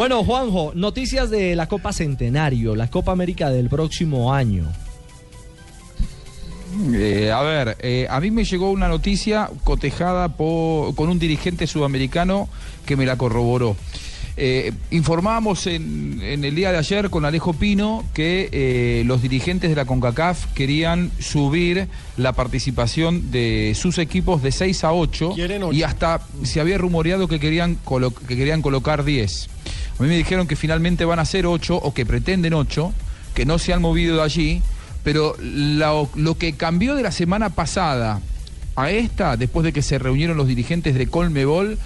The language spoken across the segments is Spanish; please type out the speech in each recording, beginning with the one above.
Bueno, Juanjo, noticias de la Copa Centenario, la Copa América del próximo año. Eh, a ver, eh, a mí me llegó una noticia cotejada por, con un dirigente sudamericano que me la corroboró. Eh, informábamos en, en, el día de ayer con Alejo Pino que eh, los dirigentes de la CONCACAF querían subir la participación de sus equipos de 6 a 8, y hasta se había rumoreado que querían, que querían colocar 10. A mí me dijeron que finalmente van a ser 8 o que pretenden 8, que no se han movido de allí, pero lo, lo que cambió de la semana pasada a esta, después de que se reunieron los dirigentes de Colmebol,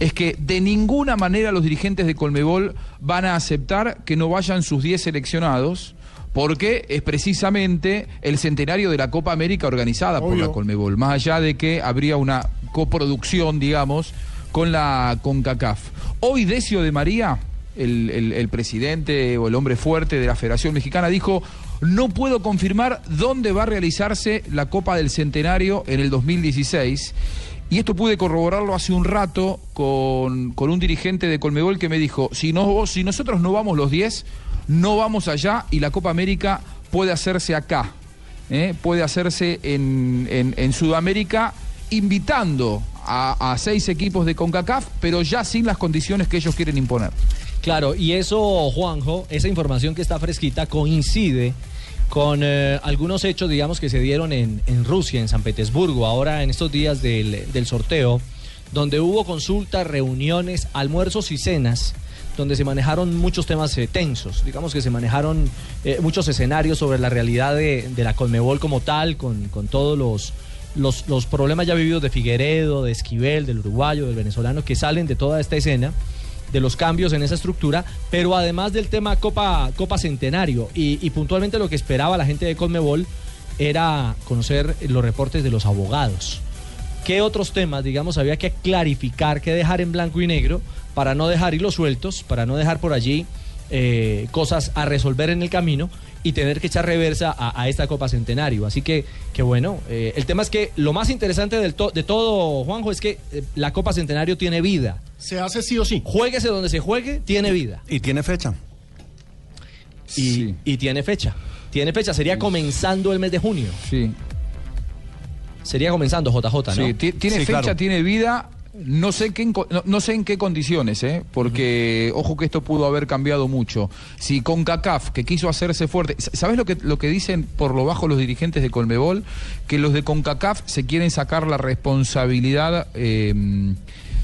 es que de ninguna manera los dirigentes de Colmebol van a aceptar que no vayan sus 10 seleccionados, porque es precisamente el centenario de la Copa América organizada por la Colmebol, más allá de que habría una coproducción, digamos, con la CONCACAF. Hoy Decio de María, el, presidente o el hombre fuerte de la Federación Mexicana, dijo, no puedo confirmar dónde va a realizarse la Copa del Centenario en el 2016. Y esto pude corroborarlo hace un rato con, con, un dirigente de Colmebol que me dijo, si, no, si nosotros no vamos los 10, no vamos allá y la Copa América puede hacerse acá, ¿eh? puede hacerse en, en, Sudamérica invitando a, seis equipos de CONCACAF, pero ya sin las condiciones que ellos quieren imponer. Claro, y eso, Juanjo, esa información que está fresquita coincide con eh, algunos hechos, digamos, que se dieron en, en, Rusia, en San Petersburgo, ahora en estos días del, sorteo, donde hubo consultas, reuniones, almuerzos y cenas donde se manejaron muchos temas eh, tensos, digamos que se manejaron eh, muchos escenarios sobre la realidad de, la Conmebol como tal, con, todos los, los, problemas ya vividos de Figueredo, de Esquivel, del uruguayo, del venezolano, que salen de toda esta escena de los cambios en esa estructura, pero además del tema Copa, Copa Centenario y, puntualmente lo que esperaba la gente de Conmebol era conocer los reportes de los abogados. ¿Qué otros temas, digamos, había que clarificar, que dejar en blanco y negro para no dejar hilos sueltos, para no dejar por allí eh, cosas a resolver en el camino y tener que echar reversa a, a esta Copa Centenario. Así que, que bueno, eh, el tema es que lo más interesante del to de todo, Juanjo, es que eh, la Copa Centenario tiene vida. Se hace sí o sí. Jueguese donde se juegue, tiene vida. Y tiene fecha. Y, sí. y tiene fecha. Tiene fecha, sería comenzando el mes de junio. Sí. Sería comenzando JJ, ¿no? Sí, tiene sí, fecha, claro. tiene vida. No sé, qué, no, sé en qué condiciones, ¿eh? porque ojo que esto pudo haber cambiado mucho. Si con CACAF, que quiso hacerse fuerte, ¿sabes lo que, lo que dicen por lo bajo los dirigentes de Colmebol? Que los de CONCACAF se quieren sacar la responsabilidad eh,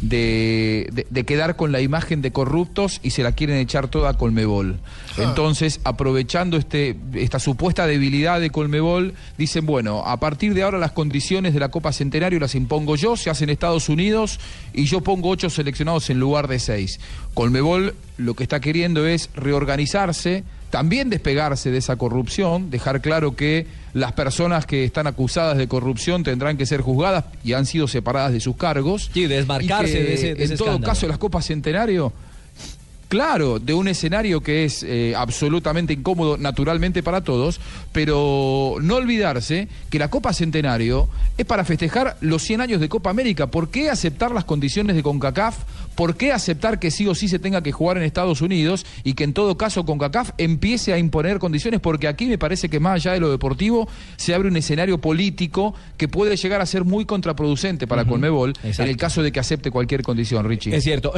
de, de, de, quedar con la imagen de corruptos y se la quieren echar toda a Colmebol. Ah. Entonces, aprovechando este, esta supuesta debilidad de Colmebol, dicen, bueno, a partir de ahora las condiciones de la Copa Centenario las impongo yo, se hacen Estados Unidos y yo pongo ocho seleccionados en lugar de seis. Colmebol lo que está queriendo es reorganizarse, también despegarse de esa corrupción, dejar claro que las personas que están acusadas de corrupción tendrán que ser juzgadas y han sido separadas de sus cargos. Sí, desmarcarse que, de ese, de ese En todo escándalo. caso, las Copas Centenario Claro, de un escenario que es eh, absolutamente incómodo naturalmente para todos, pero no olvidarse que la Copa Centenario es para festejar los 100 años de Copa América. ¿Por qué aceptar las condiciones de CONCACAF? ¿Por qué aceptar que sí o sí se tenga que jugar en Estados Unidos y que en todo caso CONCACAF empiece a imponer condiciones? Porque aquí me parece que más allá de lo deportivo se abre un escenario político que puede llegar a ser muy contraproducente para uh -huh. Colmebol Exacto. en el caso de que acepte cualquier condición, Richie. Es cierto.